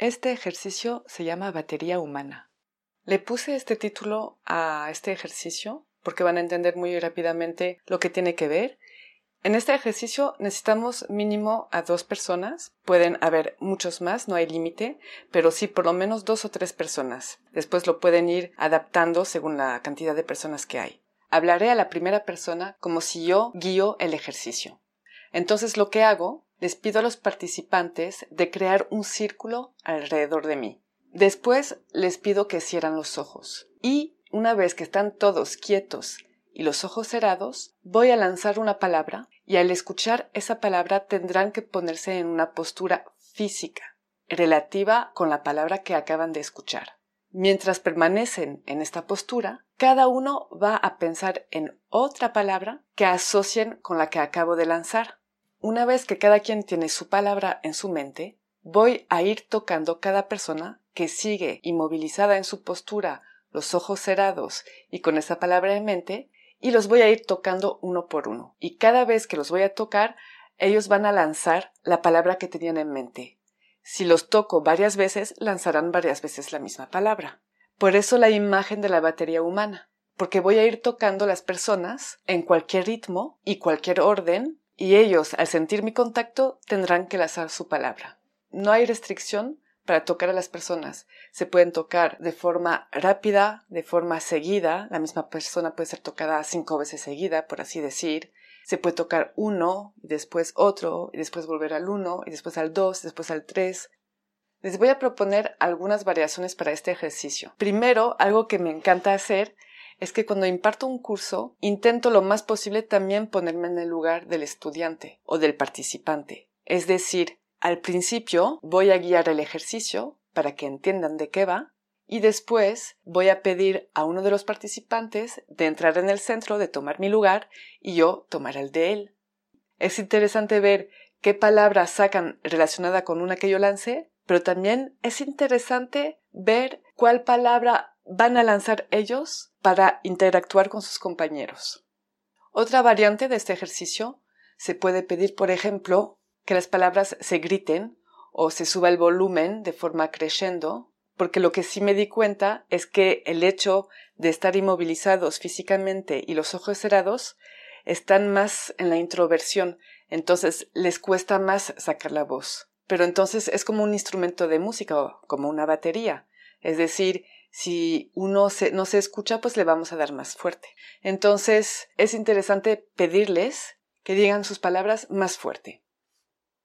Este ejercicio se llama batería humana. Le puse este título a este ejercicio porque van a entender muy rápidamente lo que tiene que ver. En este ejercicio necesitamos mínimo a dos personas. Pueden haber muchos más, no hay límite, pero sí por lo menos dos o tres personas. Después lo pueden ir adaptando según la cantidad de personas que hay. Hablaré a la primera persona como si yo guío el ejercicio. Entonces lo que hago, les pido a los participantes de crear un círculo alrededor de mí. Después les pido que cierran los ojos y una vez que están todos quietos y los ojos cerrados, voy a lanzar una palabra y al escuchar esa palabra tendrán que ponerse en una postura física relativa con la palabra que acaban de escuchar. Mientras permanecen en esta postura, cada uno va a pensar en otra palabra que asocien con la que acabo de lanzar. Una vez que cada quien tiene su palabra en su mente, voy a ir tocando cada persona que sigue inmovilizada en su postura, los ojos cerrados y con esa palabra en mente, y los voy a ir tocando uno por uno. Y cada vez que los voy a tocar, ellos van a lanzar la palabra que tenían en mente. Si los toco varias veces, lanzarán varias veces la misma palabra. Por eso la imagen de la batería humana, porque voy a ir tocando las personas en cualquier ritmo y cualquier orden, y ellos, al sentir mi contacto, tendrán que lanzar su palabra. No hay restricción para tocar a las personas. Se pueden tocar de forma rápida, de forma seguida. La misma persona puede ser tocada cinco veces seguida, por así decir. Se puede tocar uno, y después otro, y después volver al uno, y después al dos, después al tres. Les voy a proponer algunas variaciones para este ejercicio. Primero, algo que me encanta hacer es que cuando imparto un curso, intento lo más posible también ponerme en el lugar del estudiante o del participante. Es decir, al principio voy a guiar el ejercicio para que entiendan de qué va y después voy a pedir a uno de los participantes de entrar en el centro, de tomar mi lugar y yo tomar el de él. Es interesante ver qué palabras sacan relacionada con una que yo lancé, pero también es interesante ver cuál palabra van a lanzar ellos para interactuar con sus compañeros. Otra variante de este ejercicio se puede pedir, por ejemplo, que las palabras se griten o se suba el volumen de forma creciendo, porque lo que sí me di cuenta es que el hecho de estar inmovilizados físicamente y los ojos cerrados están más en la introversión, entonces les cuesta más sacar la voz. Pero entonces es como un instrumento de música o como una batería. Es decir, si uno no se escucha, pues le vamos a dar más fuerte. Entonces es interesante pedirles que digan sus palabras más fuerte.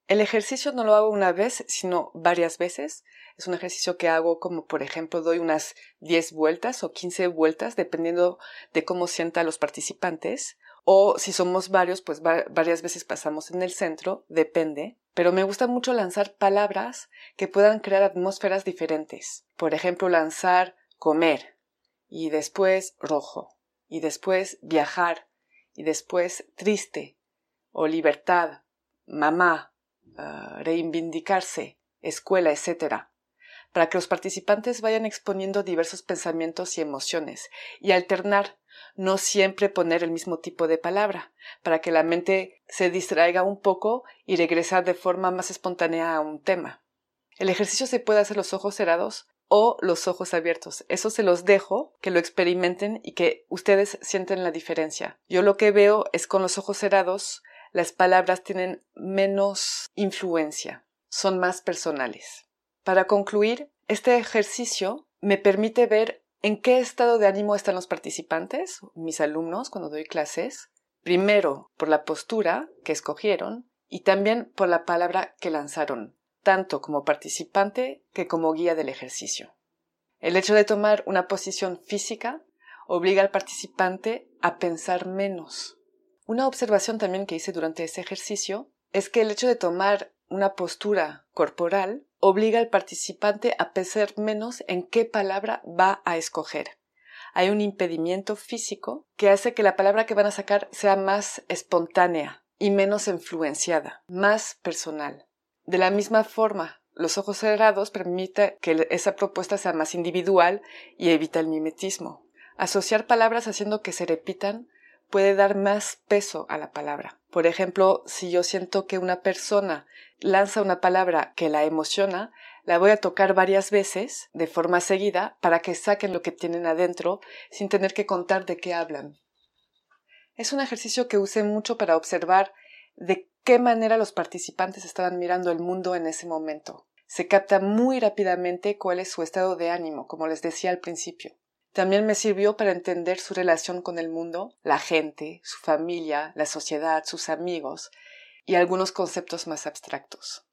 El ejercicio no lo hago una vez, sino varias veces. Es un ejercicio que hago como, por ejemplo, doy unas 10 vueltas o 15 vueltas, dependiendo de cómo sienta los participantes. O si somos varios, pues varias veces pasamos en el centro, depende. Pero me gusta mucho lanzar palabras que puedan crear atmósferas diferentes. Por ejemplo, lanzar comer, y después rojo, y después viajar, y después triste, o libertad, mamá, Ah, reivindicarse, escuela, etc., para que los participantes vayan exponiendo diversos pensamientos y emociones y alternar, no siempre poner el mismo tipo de palabra, para que la mente se distraiga un poco y regresar de forma más espontánea a un tema. El ejercicio se puede hacer los ojos cerrados o los ojos abiertos. Eso se los dejo, que lo experimenten y que ustedes sienten la diferencia. Yo lo que veo es con los ojos cerrados las palabras tienen menos influencia, son más personales. Para concluir, este ejercicio me permite ver en qué estado de ánimo están los participantes, mis alumnos, cuando doy clases, primero por la postura que escogieron y también por la palabra que lanzaron, tanto como participante que como guía del ejercicio. El hecho de tomar una posición física obliga al participante a pensar menos. Una observación también que hice durante ese ejercicio es que el hecho de tomar una postura corporal obliga al participante a pensar menos en qué palabra va a escoger. Hay un impedimento físico que hace que la palabra que van a sacar sea más espontánea y menos influenciada, más personal. De la misma forma, los ojos cerrados permite que esa propuesta sea más individual y evita el mimetismo. Asociar palabras haciendo que se repitan puede dar más peso a la palabra. Por ejemplo, si yo siento que una persona lanza una palabra que la emociona, la voy a tocar varias veces de forma seguida para que saquen lo que tienen adentro sin tener que contar de qué hablan. Es un ejercicio que usé mucho para observar de qué manera los participantes estaban mirando el mundo en ese momento. Se capta muy rápidamente cuál es su estado de ánimo, como les decía al principio. También me sirvió para entender su relación con el mundo, la gente, su familia, la sociedad, sus amigos y algunos conceptos más abstractos.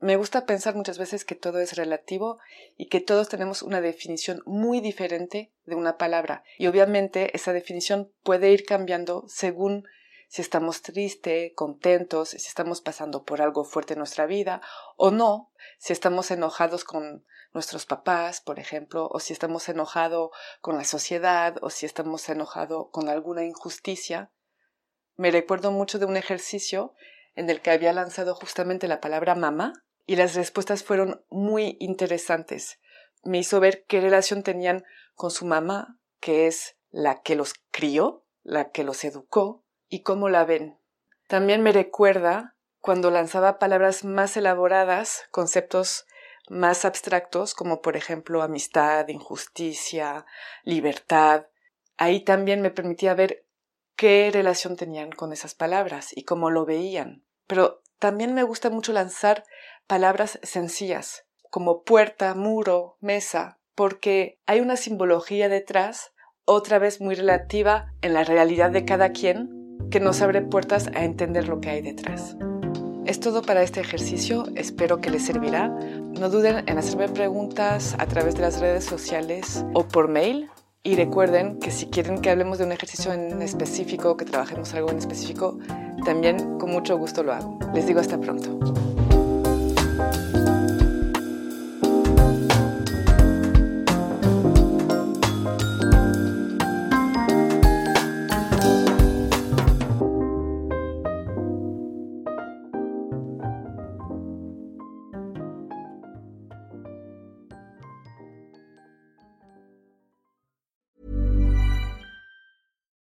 Me gusta pensar muchas veces que todo es relativo y que todos tenemos una definición muy diferente de una palabra y obviamente esa definición puede ir cambiando según si estamos tristes, contentos, si estamos pasando por algo fuerte en nuestra vida o no, si estamos enojados con nuestros papás, por ejemplo, o si estamos enojados con la sociedad, o si estamos enojados con alguna injusticia. Me recuerdo mucho de un ejercicio en el que había lanzado justamente la palabra mamá y las respuestas fueron muy interesantes. Me hizo ver qué relación tenían con su mamá, que es la que los crió, la que los educó, y cómo la ven. También me recuerda cuando lanzaba palabras más elaboradas, conceptos más abstractos, como por ejemplo amistad, injusticia, libertad. Ahí también me permitía ver qué relación tenían con esas palabras y cómo lo veían. Pero también me gusta mucho lanzar palabras sencillas, como puerta, muro, mesa, porque hay una simbología detrás, otra vez muy relativa en la realidad de cada quien, que nos abre puertas a entender lo que hay detrás. Es todo para este ejercicio, espero que les servirá. No duden en hacerme preguntas a través de las redes sociales o por mail. Y recuerden que si quieren que hablemos de un ejercicio en específico, que trabajemos algo en específico, también con mucho gusto lo hago. Les digo hasta pronto.